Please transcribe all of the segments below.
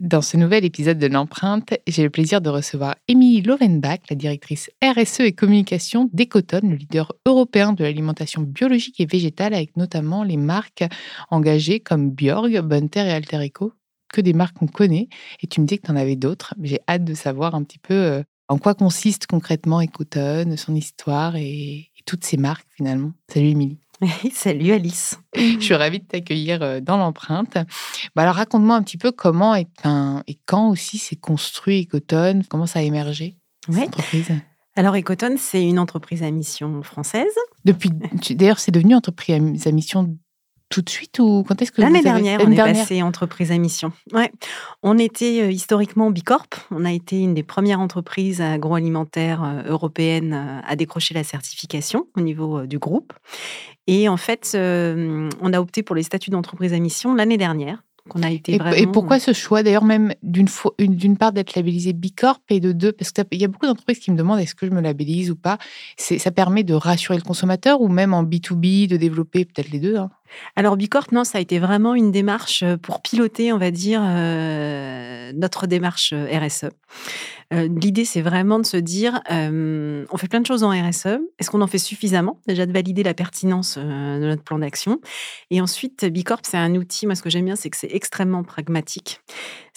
Dans ce nouvel épisode de l'empreinte, j'ai le plaisir de recevoir Émilie Lovenbach, la directrice RSE et communication d'Ecoton, le leader européen de l'alimentation biologique et végétale, avec notamment les marques engagées comme Bjorg, Bunter et Alterico, que des marques qu'on connaît. Et tu me dis que tu en avais d'autres. J'ai hâte de savoir un petit peu euh, en quoi consiste concrètement Ecoton, son histoire et, et toutes ces marques finalement. Salut Émilie. Salut Alice. Je suis ravie de t'accueillir euh, dans l'empreinte. Bah alors raconte-moi un petit peu comment et, et quand aussi s'est construit Ecotone, comment ça a émergé cette entreprise? Alors Ecotone, c'est une entreprise à mission française. Depuis, d'ailleurs, c'est devenu entreprise à mission tout de suite ou quand est-ce que l'année dernière on est passé entreprise à mission. Ouais, on était euh, historiquement Bicorp. On a été une des premières entreprises agroalimentaires euh, européennes euh, à décrocher la certification au niveau du groupe. Et en fait, on a opté pour les statuts d'entreprise à mission l'année dernière. A été et, et, pourquoi ce choix d'ailleurs même d'une d'une part d'être labellisé Bicorp et de deux parce qu'il y a beaucoup d'entreprises qui me demandent est-ce que je me labellise ou pas? Ça permet de rassurer le consommateur ou même en B2B de développer peut-être les deux. Hein? Alors Bicorp, non, ça a été vraiment une démarche euh, pour piloter, on va dire, euh, notre démarche euh. L'idée, c'est vraiment de se dire, on fait plein de choses en RSE. Est-ce qu'on en fait suffisamment Déjà de valider la pertinence de notre plan d'action? Et ensuite, Bicorp, c'est un outil. Moi, ce que j'aime bien, c'est que c'est extrêmement pragmatique.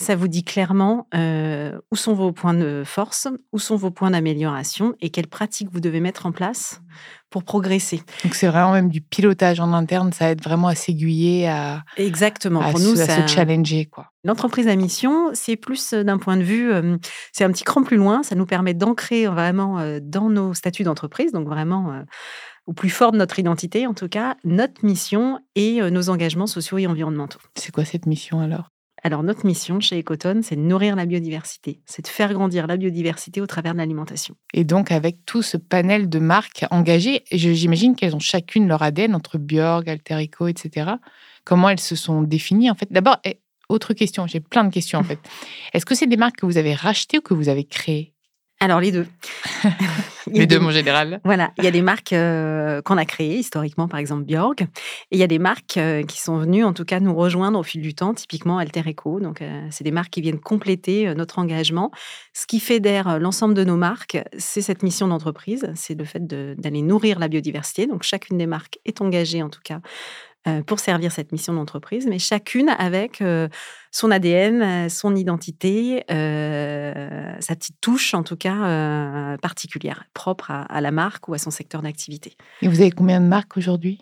Ça vous dit clairement où sont vos points de force, où sont vos points d'amélioration et quelles pratiques vous devez mettre en place pour progresser? Donc c'est vraiment même du pilotage en interne, ça aide vraiment à s'aiguiller, à exactement pour nous, à se challenger quoi. L'entreprise à mission, c'est plus euh, d'un point de vue, euh, c'est un petit cran plus loin, ça nous permet d'ancrer vraiment euh, dans nos statuts d'entreprise, donc vraiment au plus fort de notre identité en tout cas, notre mission et nos engagements sociaux et environnementaux. C'est quoi cette mission alors? Alors, notre mission chez Ecotone, c'est de nourrir la biodiversité, c'est de faire grandir la biodiversité au travers de l'alimentation. Et donc, avec tout ce panel de marques engagées, j'imagine qu'elles ont chacune leur ADN entre Björg, Alterico, etc. Comment elles se sont définies en fait? D'abord, eh, autre question, j'ai plein de questions en fait. Est-ce que c'est des marques que vous avez rachetées ou que vous avez créées? Alors les deux. les deux, mon général. Voilà, il y a des marques euh, qu'on a créées historiquement, par exemple Bjorg, et il y a des marques euh, qui sont venues en tout cas nous rejoindre au fil du temps, typiquement Alter Eco. Donc euh, c'est des marques qui viennent compléter notre engagement. Ce qui fédère l'ensemble de nos marques, c'est cette mission d'entreprise, c'est le fait d'aller nourrir la biodiversité. Donc chacune des marques est engagée en tout cas pour servir cette mission d'entreprise, mais chacune avec son ADN, son identité, sa petite touche en tout cas particulière, propre à, la marque ou à son secteur d'activité. Et vous avez combien de marques aujourd'hui?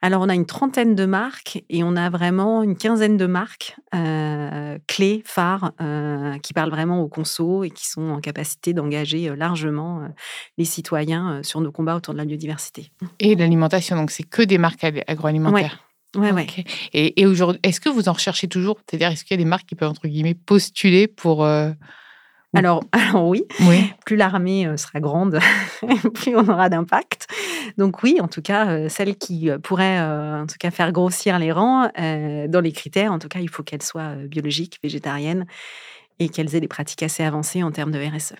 Alors on a une trentaine de marques et on a vraiment une quinzaine de marques clés, phares, qui parlent vraiment aux consos et qui sont en capacité d'engager largement les citoyens sur nos combats autour de la biodiversité. Et l'alimentation, donc c'est que des marques agroalimentaires? Ouais, ouais. Et, aujourd'hui, est-ce que vous en recherchez toujours? C'est-à-dire, est-ce qu'il y a des marques qui peuvent, entre guillemets, postuler pour, euh, alors, alors oui, Oui. plus l'armée euh, sera grande, plus on aura d'impact. Donc oui, en tout cas, euh, celle qui pourrait euh, en tout cas faire grossir les rangs, dans les critères, en tout cas, il faut qu'elle soit euh, biologique, végétarienne et qu'elles aient des pratiques assez avancées en termes de RSE.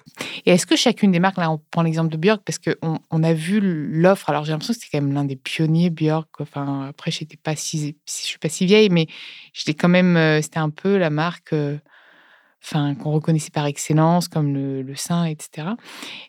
Et est-ce que chacune des marques, là, on prend l'exemple de Björk, parce qu'on on a vu l'offre, alors j'ai l'impression que c'était quand même l'un des pionniers, Björk. Enfin, après, j'étais pas si, je suis pas si vieille, mais j'étais quand même, euh, c'était un peu la marque. euh, enfin, qu'on reconnaissait par excellence, comme le, le sein, etc.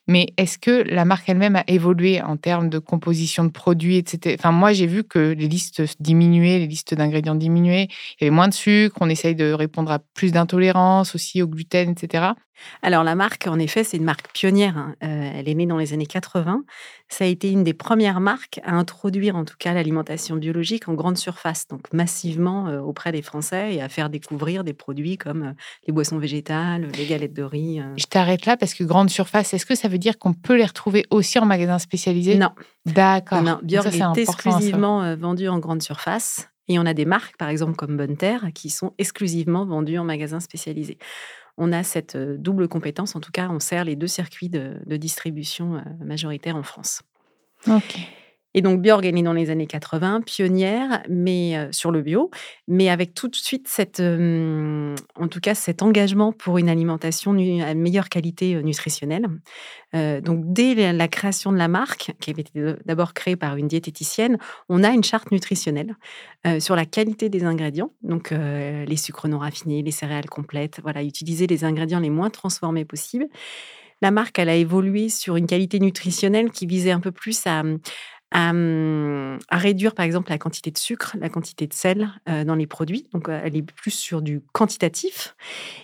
Mais est-ce que la marque elle-même a évolué en termes de composition de produits, etc. Enfin, moi, j'ai vu que les listes diminuaient, les listes d'ingrédients diminuaient. Il y avait moins de sucre, on essaye de répondre à plus d'intolérance aussi au gluten, etc. Alors la marque, en effet, c'est une marque pionnière. hein. Euh, elle est née dans les années 80. Ça a été une des premières marques à introduire en tout cas l'alimentation biologique en grande surface, donc massivement euh, auprès des Français et à faire découvrir des produits comme euh, les boissons végétales, les galettes de riz. Je t'arrête là parce que grande surface, est-ce que ça veut dire qu'on peut les retrouver aussi en magasin spécialisé? Non, D'accord. non, Björk est savoir. exclusivement vendu en grande surface. Et on a des marques, par exemple comme Bonne Terre, qui sont exclusivement vendues en magasin spécialisé. On a cette euh, double compétence, en tout cas, on sert les deux circuits de, distribution euh, majoritaires en France. Et donc Björg est née dans les années 80, pionnière, mais euh, sur le bio, mais avec tout de suite cette, en tout cas, cet engagement pour une alimentation à meilleure qualité euh, nutritionnelle. Euh, donc dès la, création de la marque, qui avait été d'abord créée par une diététicienne, on a une charte nutritionnelle sur la qualité des ingrédients, donc les sucres non raffinés, les céréales complètes, voilà, utiliser les ingrédients les moins transformés possibles. La marque, elle a évolué sur une qualité nutritionnelle qui visait un peu plus à, à, réduire, par exemple, la quantité de sucre, la quantité de sel dans les produits. Donc, elle est plus sur du quantitatif.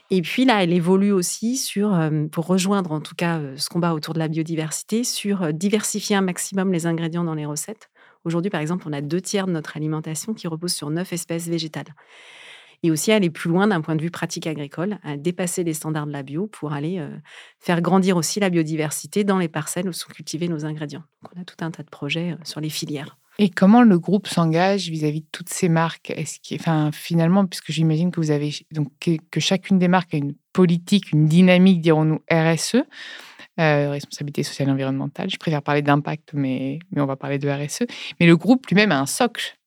Et puis là, elle évolue aussi sur, pour rejoindre en tout cas ce combat autour de la biodiversité, sur diversifier un maximum les ingrédients dans les recettes. Aujourd'hui, par exemple, on a deux tiers de notre alimentation qui repose sur neuf espèces végétales. Et aussi aller plus loin d'un point de vue pratique agricole, à dépasser les standards de la bio pour aller euh, faire grandir aussi la biodiversité dans les parcelles où sont cultivés nos ingrédients. On a tout un tas de projets euh, sur les filières. Et comment le groupe s'engage vis-à-vis de toutes ces marques? Enfin, finalement, puisque j'imagine que vous avez donc que chacune des marques a une politique, une dynamique, dirons-nous RSE, euh, responsabilité sociale et environnementale. Je préfère parler d'impact, mais, mais on va parler de RSE. Mais le groupe lui-même a un socle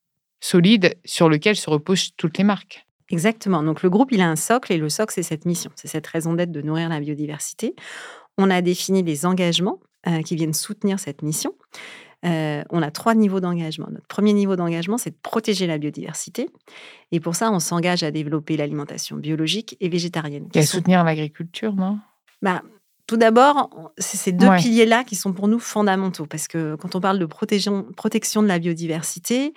solide sur lequel se reposent toutes les marques. Exactement. Donc le groupe, il a un socle et le socle, c'est cette mission, c'est cette raison d'être de nourrir la biodiversité. On a défini des engagements euh, qui viennent soutenir cette mission. Euh, on a trois niveaux d'engagement. Notre premier niveau d'engagement, c'est de protéger la biodiversité. Et pour ça, on s'engage à développer l'alimentation biologique et végétarienne. Et à sont- soutenir l'agriculture, non? Bah, tout d'abord, c'est ces deux Ouais. piliers-là qui sont pour nous fondamentaux. Parce que quand on parle de protection de la biodiversité,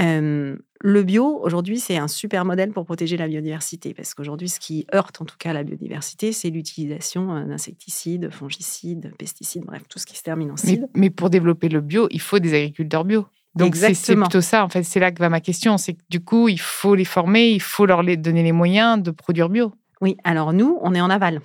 euh, le bio, aujourd'hui, c'est un super modèle pour protéger la biodiversité. Parce qu'aujourd'hui, ce qui heurte en tout cas la biodiversité, c'est l'utilisation euh, d'insecticides, fongicides, pesticides, bref, tout ce qui se termine en mais, cide. mais pour développer le bio, il faut des agriculteurs bio. Donc c'est plutôt ça, en fait, c'est là que va ma question. C'est que du coup, il faut les former, il faut leur donner les moyens de produire bio. Oui, alors nous, on est en aval.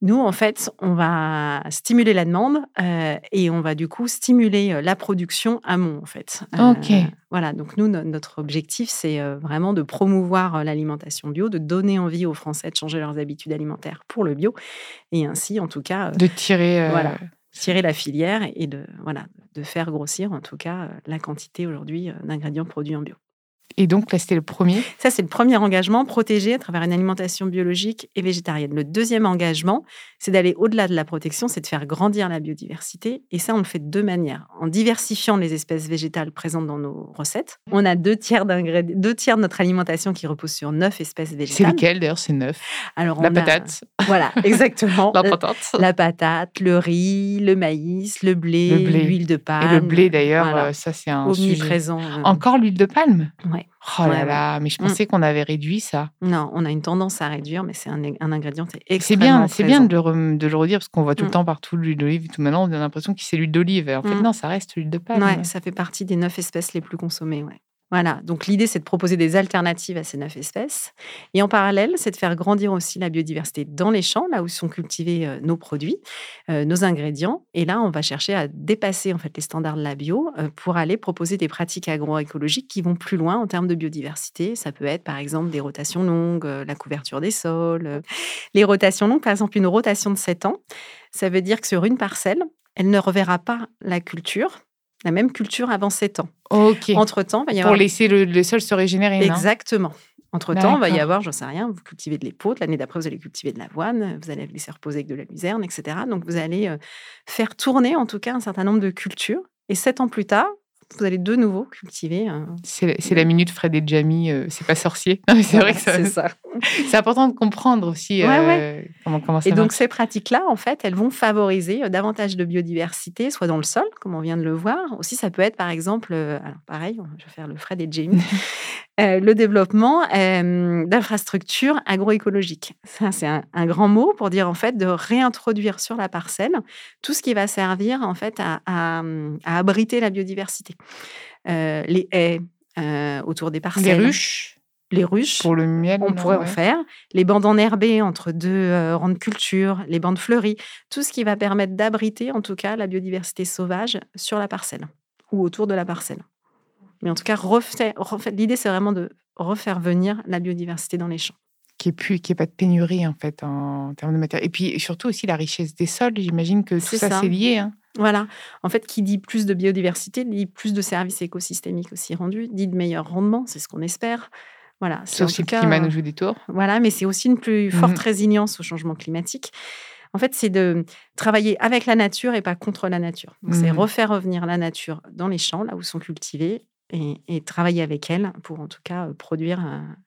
Nous, en fait, on va stimuler la demande euh, et on va du coup stimuler euh, la production amont, en fait. Euh, Ok. Voilà, donc nous, no- notre objectif, c'est euh, vraiment de promouvoir euh, l'alimentation bio, de donner envie aux Français de changer leurs habitudes alimentaires pour le bio et ainsi, en tout cas, euh, De tirer. euh, Voilà. tirer la filière et de, voilà, de faire grossir, en tout cas, euh, la quantité aujourd'hui euh, d'ingrédients produits en bio. Et donc là, c'était le premier. Ça, c'est le premier engagement, protéger à travers une alimentation biologique et végétarienne. Le deuxième engagement, c'est d'aller au-delà de la protection, c'est de faire grandir la biodiversité. Et ça, on le fait de deux manières. En diversifiant les espèces végétales présentes dans nos recettes. On a deux tiers, deux tiers de notre alimentation qui repose sur neuf espèces C'est végétales. lesquels d'ailleurs C'est neuf? Alors, La a- patate. Voilà, exactement. La patate. La patate, le riz, le maïs, le blé, Le blé. l'huile de Et palme. le blé d'ailleurs, Voilà. euh, ça c'est un sujet. omniprésent. euh, Encore l'huile de palme? Ouais. Oh là Ouais, ouais. là, mais je Mm. pensais qu'on avait réduit ça. Non, on a une tendance à réduire, mais c'est un, un ingrédient qui est C'est extrêmement bien, c'est bien présent. de le, rem- de le redire parce qu'on voit tout le Mm. temps partout l'huile d'olive et tout. Maintenant, on a l'impression que c'est l'huile d'olive. En fait, Mm. non, ça reste l'huile de palme. Ouais, ça fait partie des neuf espèces les plus consommées. Ouais. Voilà, donc l'idée, c'est de proposer des alternatives à ces neuf espèces. Et en parallèle, c'est de faire grandir aussi la biodiversité dans les champs, là où sont cultivés euh, nos produits, euh, nos ingrédients. Et là, on va chercher à dépasser en fait les standards de la bio euh, pour aller proposer des pratiques agroécologiques qui vont plus loin en termes de biodiversité. Ça peut être par exemple des rotations longues, la couverture des sols. Les rotations longues, par exemple, une rotation de 7 ans, ça veut dire que sur une parcelle, elle ne reverra pas la culture la même culture avant 7 ans. Ok. Entre-temps, il va y avoir... Pour laisser le, sol se régénérer. Exactement. Entre-temps, il va y avoir, j'en sais rien, vous cultivez de l'épaule, l'année d'après, vous allez cultiver de l'avoine, vous allez laisser reposer avec de la luzerne, etc. Donc, vous allez euh, faire tourner, en tout cas, un certain nombre de cultures. Et sept ans plus tard, vous allez de nouveau cultiver. C'est la minute Fred et Jamie, euh, c'est pas sorcier. c'est vrai que c'est ça. c'est important de comprendre aussi euh, comment, comment ça Et donc, ces pratiques-là, en fait, elles vont favoriser euh, davantage de biodiversité, soit dans le sol, comme on vient de le voir. Aussi, ça peut être, par exemple, alors pareil, je vais faire le Fred et Jamie, le développement d'infrastructures agroécologiques. Ça, c'est un, un, grand mot pour dire, en fait, de réintroduire sur la parcelle tout ce qui va servir, en fait, à, à, à abriter la biodiversité. Les haies autour des parcelles. Les ruches les ruches. Pour le miel, on pourrait en faire. Les bandes enherbées entre deux euh, rangs de culture, les bandes fleuries, tout ce qui va permettre d'abriter en tout cas la biodiversité sauvage sur la parcelle ou autour de la parcelle. Mais en tout cas, refaire, l'idée c'est vraiment de refaire venir la biodiversité dans les champs. Qui est qui est pas de pénurie en fait en, termes de matière. Et puis surtout aussi la richesse des sols. J'imagine que tout ça, c'est lié. Hein. Voilà. En fait, qui dit plus de biodiversité, dit plus de services écosystémiques aussi rendus, dit de meilleurs rendements, c'est ce qu'on espère. Voilà. C'est aussi le climat nous joue des tours. Voilà, mais c'est aussi une plus forte mmh résilience au changement climatique. En fait, c'est de travailler avec la nature et pas contre la nature. c'est mmh refaire revenir la nature dans les champs, là où sont cultivés, et, travailler avec elle pour, en tout cas, produire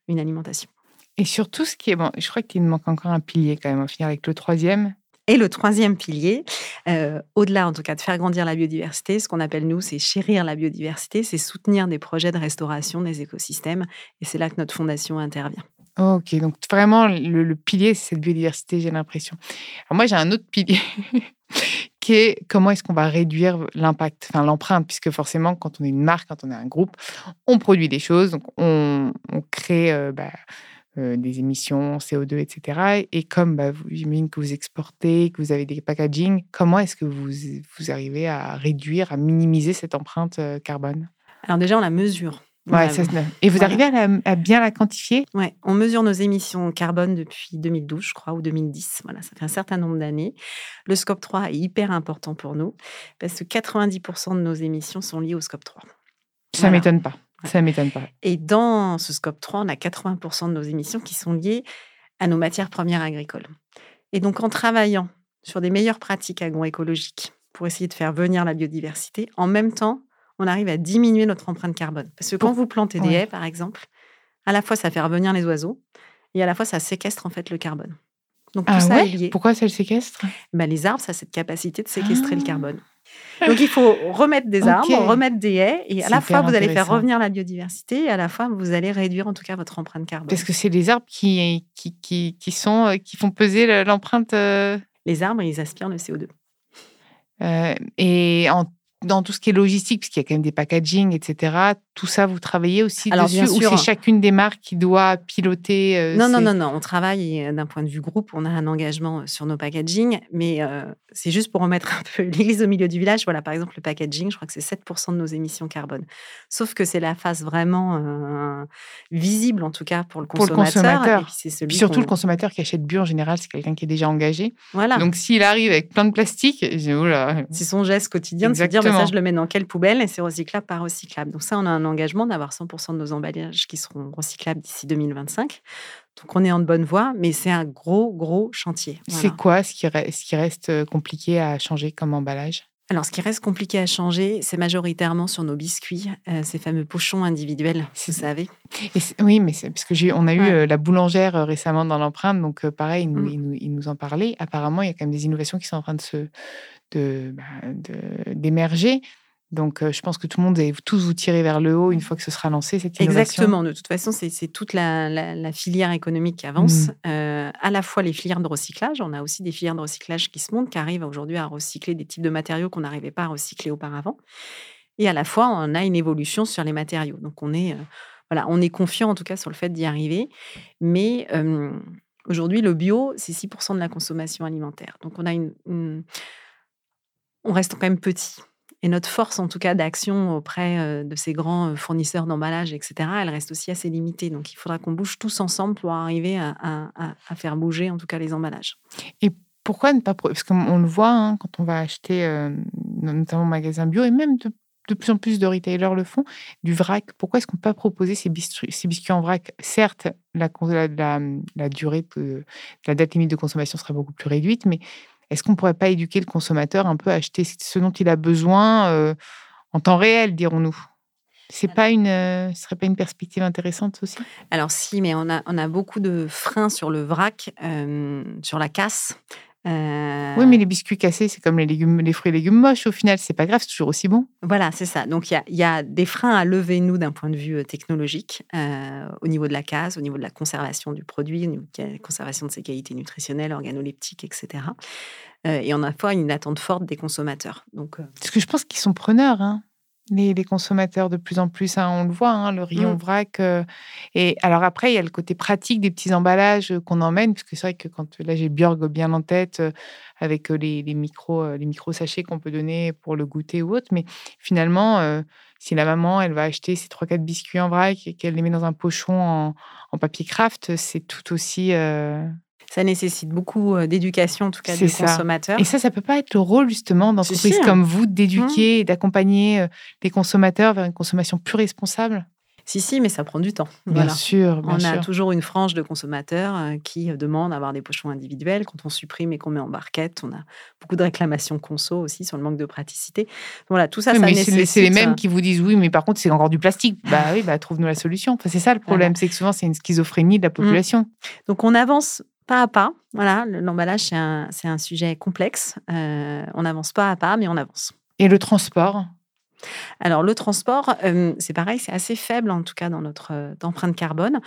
une alimentation. Et surtout, ce qui est bon, je crois qu'il manque encore un pilier quand même. On finir avec le troisième. Et le troisième pilier, euh, au-delà en tout cas de faire grandir la biodiversité, ce qu'on appelle nous, c'est chérir la biodiversité, c'est soutenir des projets de restauration des écosystèmes. Et c'est là que notre fondation intervient. Ok, donc vraiment, le, pilier, c'est cette biodiversité, j'ai l'impression. Alors moi, j'ai un autre pilier qui est comment est-ce qu'on va réduire l'impact, enfin l'empreinte, puisque forcément, quand on est une marque, quand on est un groupe, on produit des choses, donc on, crée... Euh, bah, euh, des émissions CO2, etc. Et comme bah, j'imagine que vous exportez, que vous avez des packaging, comment est-ce que vous, vous arrivez à réduire, à minimiser cette empreinte carbone? Alors déjà, on la mesure. Ouais, et vous arrivez à, bien la quantifier? Oui, on mesure nos émissions carbone depuis 2012, je crois, ou 2010. Voilà, ça fait un certain nombre d'années. Le scope 3 est hyper important pour nous parce que 90% de nos émissions sont liées au scope 3. Ça ne m'étonne pas. Ça m'étonne pas. Et dans ce scope 3, on a 80% de nos émissions qui sont liées à nos matières premières agricoles. Et donc, en travaillant sur des meilleures pratiques agroécologiques pour essayer de faire venir la biodiversité, en même temps, on arrive à diminuer notre empreinte carbone. Parce que quand vous plantez des haies, par exemple, à la fois ça fait revenir les oiseaux et à la fois ça séquestre en fait le carbone. Donc tout ah ça est lié. Pourquoi ça le séquestre? Ben, Les arbres, ça a cette capacité de séquestrer le ah. carbone. Donc il faut remettre des arbres, remettre des haies, et à la fois vous allez faire revenir la biodiversité, et à la fois vous allez réduire en tout cas votre empreinte carbone. Parce que c'est les arbres qui, qui, qui, qui, sont, euh, qui font peser l'empreinte. Euh les arbres, ils aspirent le CO2. Euh, et en dans tout ce qui est logistique, puisqu'il y a quand même des packaging, etc., tout ça, vous travaillez aussi Alors, dessus Ou c'est chacune des marques qui doit piloter euh, Non, non, non, non. On travaille euh, d'un point de vue groupe. On a un engagement euh, sur nos packaging, mais c'est juste pour remettre un peu l'église au milieu du village. Voilà, par exemple, le packaging, je crois que c'est 7% de nos émissions carbone. Sauf que c'est la phase vraiment visible, en tout cas, pour le consommateur. Pour le consommateur. Et puis, puis surtout, le consommateur qui achète bio, en général, c'est quelqu'un qui est déjà engagé. Voilà. Donc, s'il arrive avec plein de plastique, c'est son geste quotidien de se dire, bah, ça, je le mets dans quelle poubelle et c'est recyclable, pas recyclable. Donc ça, on a un engagement d'avoir 100% de nos emballages qui seront recyclables d'ici 2025. Donc on est en bonne voie, mais c'est un gros, gros chantier. C'est quoi ce qui, ce qui reste euh, compliqué à changer comme emballage? Alors, ce qui reste compliqué à changer, c'est majoritairement sur nos biscuits, euh, ces fameux pochons individuels, vous savez. oui, mais c'est parce que on a eu euh, la boulangère récemment dans l'empreinte, donc pareil, mmh. il nous, il nous, en parlait. Apparemment, il y a quand même des innovations qui sont en train de se bah, d'émerger. Donc, je pense que tout le monde, est, tous vous tirer vers le haut une fois que ce sera lancé, cette innovation. Exactement. De toute façon, c'est toute la, filière économique qui avance. Mmh. à la fois les filières de recyclage. On a aussi des filières de recyclage qui se montent, qui arrivent aujourd'hui à recycler des types de matériaux qu'on n'arrivait pas à recycler auparavant. et à la fois, on a une évolution sur les matériaux. Donc, on est, voilà, on est confiant en tout cas sur le fait d'y arriver. Mais aujourd'hui, le bio, c'est 6% de la consommation alimentaire. Donc, on a une, on reste quand même petit. Et notre force, en tout cas, d'action auprès de ces grands fournisseurs d'emballage, etc., elle reste aussi assez limitée. Donc, il faudra qu'on bouge tous ensemble pour arriver à, faire bouger, en tout cas, les emballages. Et pourquoi ne pas... Parce qu'on le voit hein, quand on va acheter, notamment au magasin bio, et même de, plus en plus de retailers le font, du vrac. Pourquoi est-ce qu'on ne peut pas proposer ces biscuits, en vrac? Certes, la, durée, la date limite de consommation sera beaucoup plus réduite, mais est-ce qu'on ne pourrait pas éduquer le consommateur un peu à acheter ce dont il a besoin euh, en temps réel, dirons-nous? C'est pas une, euh, ce serait pas une perspective intéressante aussi? Alors si, mais on a, on a beaucoup de freins sur le vrac, euh, sur la casse. Oui, mais les biscuits cassés, c'est comme les, légumes, les fruits et légumes moches au final. C'est pas grave, c'est toujours aussi bon. Voilà, c'est ça. Donc il y a, des freins à lever, nous, d'un point de vue technologique, au niveau de la casse, au niveau de la conservation du produit, au niveau de la conservation de ses qualités nutritionnelles, organoleptiques, etc. et on a fois une attente forte des consommateurs. Donc, Parce que je pense qu'ils sont preneurs. Hein les, consommateurs de plus en plus. Hein, on le voit, hein, le rayon mmh. vrac. Euh, et alors après, il y a le côté pratique des petits emballages qu'on emmène, parce que c'est vrai que quand là j'ai Björg bien en tête, euh, avec les, les, micros, les micro sachets qu'on peut donner pour le goûter ou autre. Mais finalement, si la maman elle va acheter ses trois quatre biscuits en vrac et qu'elle les met dans un pochon en, en papier craft, c'est tout aussi ça nécessite beaucoup d'éducation, en tout cas, des consommateurs. Et ça, ça peut pas être le rôle, justement, d'entreprises comme vous, d'éduquer mmh. et d'accompagner les consommateurs vers une consommation plus responsable? Si, si, mais ça prend du temps. Bien sûr. on a toujours une frange de consommateurs qui demandent d'avoir des pochons individuels. Quand on supprime et qu'on met en barquette, on a beaucoup de réclamations conso aussi sur le manque de praticité. Voilà, tout ça, ça mais C'est les mêmes qui vous disent oui, mais par contre, c'est encore du plastique. Bah oui, bah, trouve-nous la solution. Enfin, c'est ça le problème, c'est que souvent, c'est une schizophrénie de la mmh. population. Donc, on avance pas à pas. Voilà, l'emballage, c'est un, un, sujet complexe. Euh, on avance pas à pas, mais on avance. Et le transport? Alors, le transport, euh, c'est pareil, c'est assez faible, en tout cas, dans notre euh, empreinte carbone.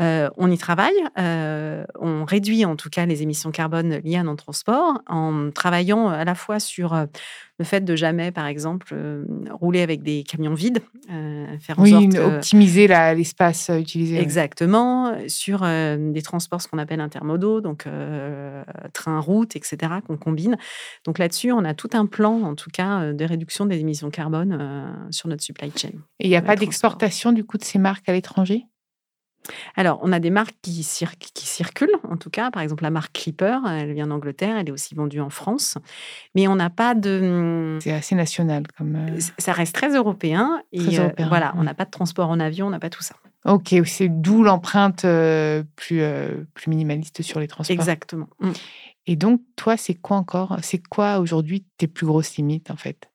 Euh, on y travaille, euh, on réduit en tout cas les émissions carbone liées à nos transports en travaillant à la fois sur euh, le fait de jamais, par exemple, rouler avec des camions vides, faire en oui, optimiser l'espace utilisé. Exactement, sur des transports ce qu'on appelle intermodaux, donc train, route, etc., qu'on combine. Donc là-dessus, on a tout un plan, en tout cas, de réduction des émissions carbone sur notre supply chain. Et il n'y a pas d'exportation du coup de ces marques à l'étranger? Alors, on a des marques qui, circulent, en tout cas. Par exemple, la marque Clipper, elle vient d'Angleterre, elle est aussi vendue en France. Mais on n'a pas de. Mmh, c'est assez national comme. Euh ça reste très européen. et euh, voilà, on n'a pas de transport en avion, on n'a pas tout ça. Ok, c'est d'où l'empreinte euh, plus, plus minimaliste sur les transports. Exactement. Mmh. Et donc, toi, c'est quoi encore C'est quoi aujourd'hui tes plus grosses limites, en fait?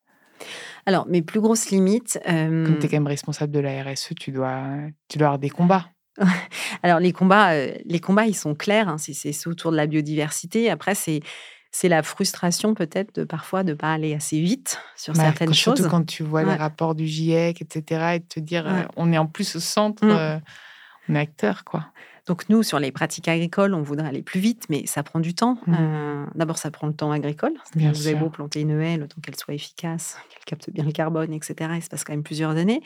Alors, mes plus grosses limites. Comme tu es quand même responsable de la RSE, tu dois, tu dois avoir des combats. Alors les combats, euh, les combats, ils sont clairs. Hein, c'est autour de la biodiversité. Après, c'est c'est la frustration peut-être de parfois de ne pas aller assez vite sur bah, certaines choses. Surtout quand tu vois les rapports du GIEC, etc., et de te dire, euh, on est en plus au centre, mmh. euh, on est acteur, quoi. Donc nous, sur les pratiques agricoles, on voudrait aller plus vite, mais ça prend du temps. Mmh. Euh, d'abord, ça prend le temps agricole. vous avez beau planter une haie, le temps qu'elle soit efficace, qu'elle capte bien le carbone, etc. Il se passe quand même plusieurs années.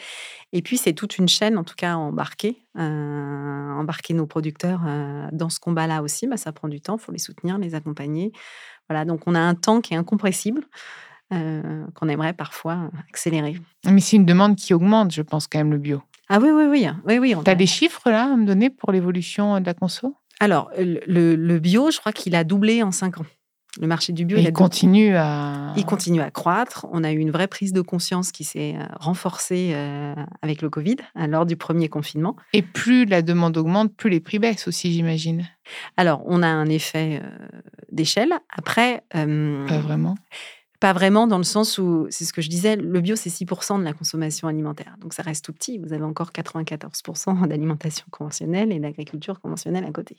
Et puis, c'est toute une chaîne, en tout cas, embarquer, euh, embarquer nos producteurs euh, dans ce combat-là aussi. Bah, ça prend du temps, il faut les soutenir, les accompagner. Voilà, donc on a un temps qui est incompressible. qu'on aimerait parfois accélérer. Mais c'est une demande qui augmente, je pense, quand même, le bio. Ah oui, oui, oui. oui, oui tu as des chiffres là à me donner pour l'évolution de la conso? Alors, le, bio, je crois qu'il a doublé en cinq ans. Le marché du bio, il, continue à... Il continue à croître. On a eu une vraie prise de conscience qui s'est euh, renforcée euh, avec le Covid, hein, lors du premier confinement. Et plus la demande augmente, plus les prix baissent aussi, j'imagine. Alors, on a un effet euh, d'échelle. Après... Pas vraiment pas vraiment dans le sens où, c'est ce que je disais, le bio, c'est 6% de la consommation alimentaire. Donc ça reste tout petit. Vous avez encore 94% d'alimentation conventionnelle et d'agriculture conventionnelle à côté.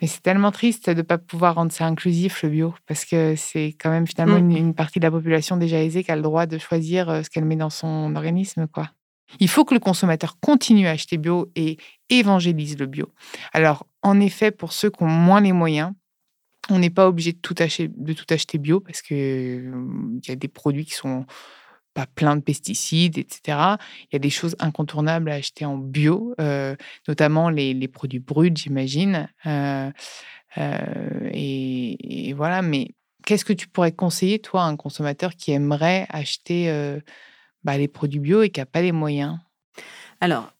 Mais c'est tellement triste de ne pas pouvoir rendre ça inclusif, le bio, parce que c'est quand même finalement mmh. une, partie de la population déjà aisée qui a le droit de choisir euh, ce qu'elle met dans son organisme. quoi. Il faut que le consommateur continue à acheter bio et évangélise le bio. Alors, en effet, pour ceux qui ont moins les moyens, on n'est pas obligé de tout, acheter, de tout acheter bio parce qu'il il y a des produits qui sont pas plein de pesticides, etc. Il y a des choses incontournables à acheter en bio, notamment les, les, produits bruts, j'imagine. Et, et, voilà, mais qu'est-ce que tu pourrais conseiller, toi, à un consommateur qui aimerait acheter bah, les produits bio et qui n'a pas les moyens? Alors,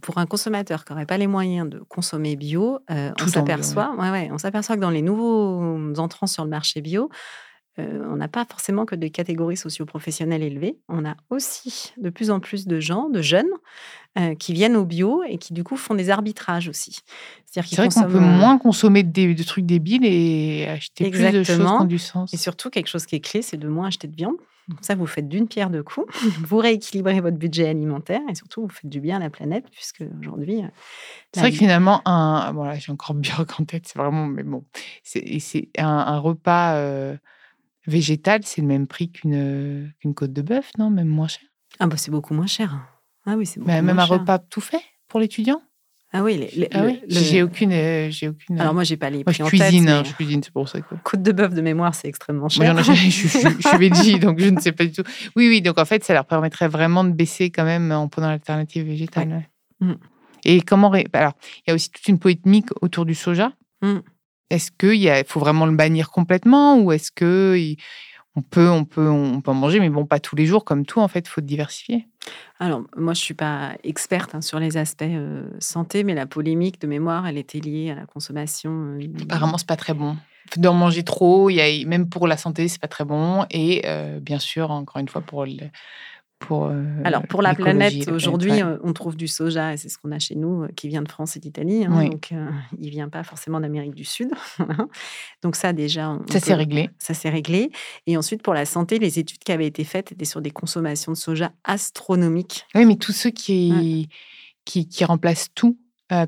pour un consommateur qui n'aurait pas les moyens de consommer bio, on s'aperçoit ouais, ouais, on s'aperçoit que dans les nouveaux entrants sur le marché bio, on n'a pas forcément que des catégories socioprofessionnelles élevées. On a aussi de plus en plus de gens, de jeunes, qui viennent au bio et qui du coup font des arbitrages aussi. C'est vrai qu'on peut moins consommer des, de trucs débiles et acheter plus de choses qui ont du sens. Et surtout, quelque chose qui est clé, c'est de moins acheter de viande. Ça, vous faites d'une pierre deux coups. vous rééquilibrez votre budget alimentaire et surtout, vous faites du bien à la planète, puisque aujourd'hui. C'est vrai que finalement, un. Voilà, j'ai encore bien en tête, c'est vraiment. Mais bon, c'est un, un, repas végétal, c'est le même prix qu'une qu'une côte de bœuf, non? Même moins cher? Ah, bah, c'est beaucoup moins cher. Ah oui, c'est beaucoup Même un repas tout fait pour l'étudiant? Ah oui, ah j'ai aucune, euh, j'ai aucune. Alors moi, j'ai pas les prix je cuisine, hein, je cuisine, c'est pour ça que. Côte de bœuf de mémoire, c'est extrêmement cher. Moi, je, je, je, suis veggie, donc je ne sais pas du tout. Oui, oui, donc en fait, ça leur permettrait vraiment de baisser quand même en prenant l'alternative végétale. Mm. Et comment Alors, il y a aussi toute une polémique autour du soja. Mm. Est-ce qu'il faut vraiment le bannir complètement ou est-ce que on peut, on peut, on peut en manger, mais bon, pas tous les jours comme tout. En fait, il faut diversifier. Alors, moi, je suis pas experte hein, sur les aspects euh, santé, mais la polémique de mémoire, elle était liée à la consommation. Euh, Apparemment, c'est pas très bon. D'en manger trop, y a, même pour la santé, c'est pas très bon. Et euh, bien sûr, encore une fois, pour le, euh, Alors, pour la planète, aujourd'hui, euh, on trouve du soja, et c'est ce qu'on a chez nous, euh, qui vient de France et d'Italie. Hein, donc, il ne vient pas forcément d'Amérique du Sud. donc, ça, déjà. ça s'est réglé. Ça s'est réglé. Et ensuite, pour la santé, les études qui avaient été faites étaient sur des consommations de soja astronomiques. Oui, mais tous ceux qui, qui, remplacent tout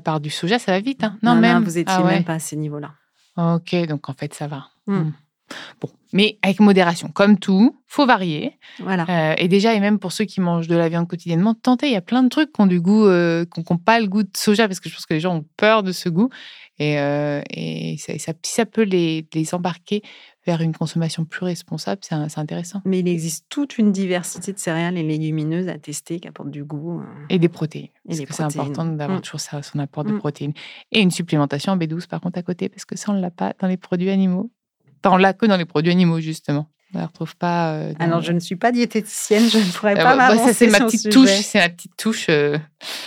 par du soja, ça va vite. Hein. non, même. vous n'étiez ah même pas à ces niveaux-là. Ok, donc en fait, ça va. Mmh. Mmh. Bon, mais avec modération, comme tout, faut varier. Voilà. Euh, et déjà, et même pour ceux qui mangent de la viande quotidiennement, tentez. Il y a plein de trucs qui ont du goût, euh, qui n'ont pas le goût de soja, parce que je pense que les gens ont peur de ce goût. Et, euh, et ça, ça, si ça peut les, les, embarquer vers une consommation plus responsable, c'est intéressant. Mais il existe toute une diversité de céréales et légumineuses à tester qui apportent du goût. Et des protéines. Et parce que c'est important d'avoir mmh. toujours ça, son apport de mmh. protéines. Et une supplémentation en B12 par contre à côté, parce que ça, on ne l'a pas dans les produits animaux. On l'a que dans les produits animaux, justement. On ne la retrouve pas. Euh, Alors, je ne suis pas diététicienne, je ne pourrais ah pas bah, Ça, c'est ma petite touche. C'est ma petite touche. Euh,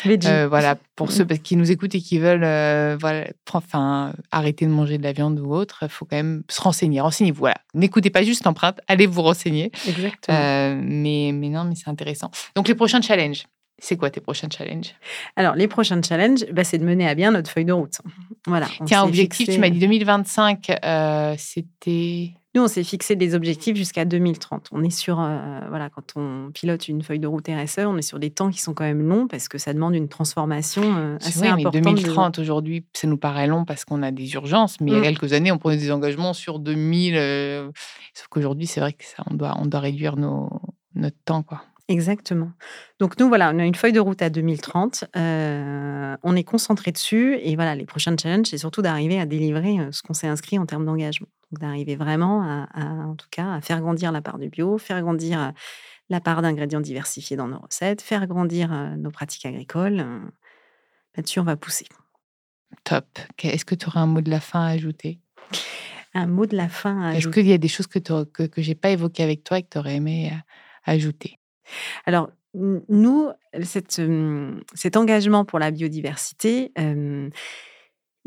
euh, voilà, pour ceux qui nous écoutent et qui veulent voilà, enfin, arrêter de manger de la viande ou autre, il faut quand même se renseigner. Renseignez-vous. Voilà. N'écoutez pas juste l'empreinte, allez vous renseigner. Exactement. mais, mais non, mais c'est intéressant. Donc, les prochains challenges. C'est quoi tes prochains challenges? Alors, les prochains challenges, bah, c'est de mener à bien notre feuille de route. Voilà. Tiens, objectif, tu m'as dit 2025, euh, c'était. Nous, on s'est fixé des objectifs jusqu'à 2030. On est sur, euh, voilà, quand on pilote une feuille de route RSE, on est sur des temps qui sont quand même longs parce que ça demande une transformation euh, assez vrai, importante. Mais 2030, aujourd'hui, ça nous paraît long parce qu'on a des urgences, mais il y a mm. quelques années, on prenait des engagements sur 2000. Sauf qu'aujourd'hui, c'est vrai que ça, on doit, on doit réduire nos, notre temps, quoi. Exactement. Donc nous, voilà, on a une feuille de route à 2030. Euh, on est concentré dessus. Et voilà, les prochains challenges, c'est surtout d'arriver à délivrer euh, ce qu'on s'est inscrit en termes d'engagement. Donc d'arriver vraiment à, en tout cas, à faire grandir la part du bio, faire grandir euh, la part d'ingrédients diversifiés dans nos recettes, faire grandir nos pratiques agricoles. Là-dessus, on va pousser. Top. Est-ce que tu aurais un mot de la fin à ajouter? Un mot de la fin à Est-ce qu'il y a des choses que, que, que je n'ai pas évoquées avec toi et que tu aurais aimé ajouter? Alors, nous, cet engagement pour la biodiversité,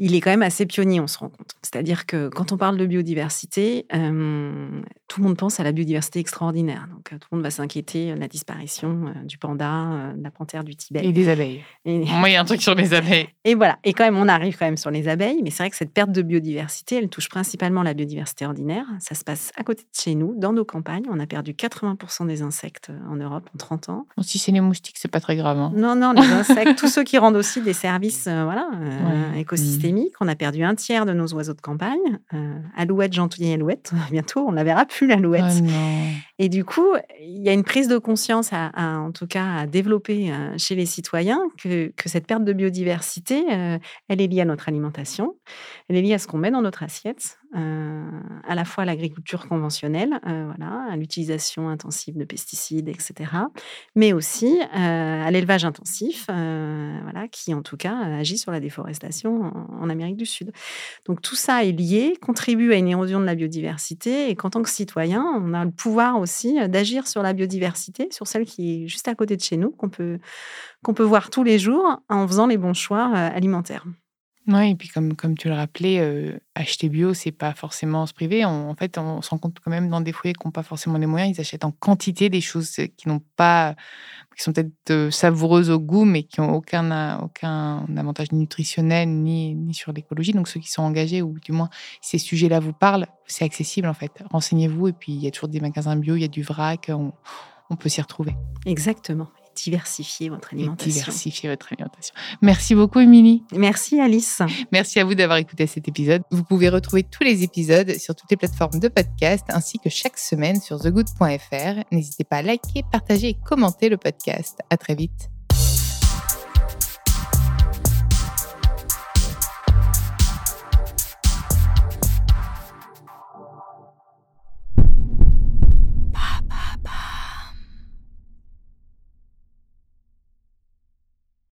il est quand même assez pionnier, on se rend compte. C'est-à-dire que quand on parle de biodiversité, tout le monde pense à la biodiversité extraordinaire. Donc, tout le monde va s'inquiéter de la disparition du panda, de la panthère du Tibet. Et des abeilles. Moi, il y a un truc sur les abeilles. Et voilà. Et quand même, on arrive quand même sur les abeilles. Mais c'est vrai que cette perte de biodiversité, elle touche principalement la biodiversité ordinaire. Ça se passe à côté de chez nous, dans nos campagnes. On a perdu 80% des insectes en Europe en 30 ans. si c'est les moustiques, c'est pas très grave. Hein. Non, non, les insectes, tous ceux qui rendent aussi des services voilà, écosystémiques on a perdu un tiers de nos oiseaux de campagne. Euh, alouette, gentouillet, alouette. Bientôt, on la verra plus, l'alouette. Oh et du coup, il y a une prise de conscience, en tout cas, à développer euh, chez les citoyens que, cette perte de biodiversité, euh, elle est liée à notre alimentation, elle est liée à ce qu'on met dans notre assiette, à la fois à l'agriculture conventionnelle, voilà, à l'utilisation intensive de pesticides, etc., mais aussi à l'élevage intensif, voilà, qui en tout cas agit sur la déforestation en, Amérique du Sud. Donc tout ça est lié, contribue à une érosion de la biodiversité, et qu'en tant que citoyen, on a le pouvoir aussi d'agir sur la biodiversité, sur celle qui est juste à côté de chez nous, qu'on peut, qu'on peut voir tous les jours en faisant les bons choix alimentaires. Oui, et puis comme, comme tu le rappelais, euh, acheter bio, c'est pas forcément se priver. en fait, on se rend compte quand même dans des foyers qui n'ont pas forcément les moyens, ils achètent en quantité des choses qui n'ont pas, qui sont peut-être euh, savoureuses au goût, mais qui n'ont aucun, aucun avantage nutritionnel ni, ni sur l'écologie. Donc ceux qui sont engagés, ou du moins ces sujets-là vous parlent, c'est accessible en fait. Renseignez-vous, et puis il y a toujours des magasins bio, il y a du vrac, on, on peut s'y retrouver. Exactement diversifier votre alimentation. diversifier votre alimentation. Merci beaucoup, Émilie. Merci, Alice. Merci à vous d'avoir écouté cet épisode. Vous pouvez retrouver tous les épisodes sur toutes les plateformes de podcast ainsi que chaque semaine sur thegood.fr. N'hésitez pas à liker, partager et commenter le podcast. À très vite.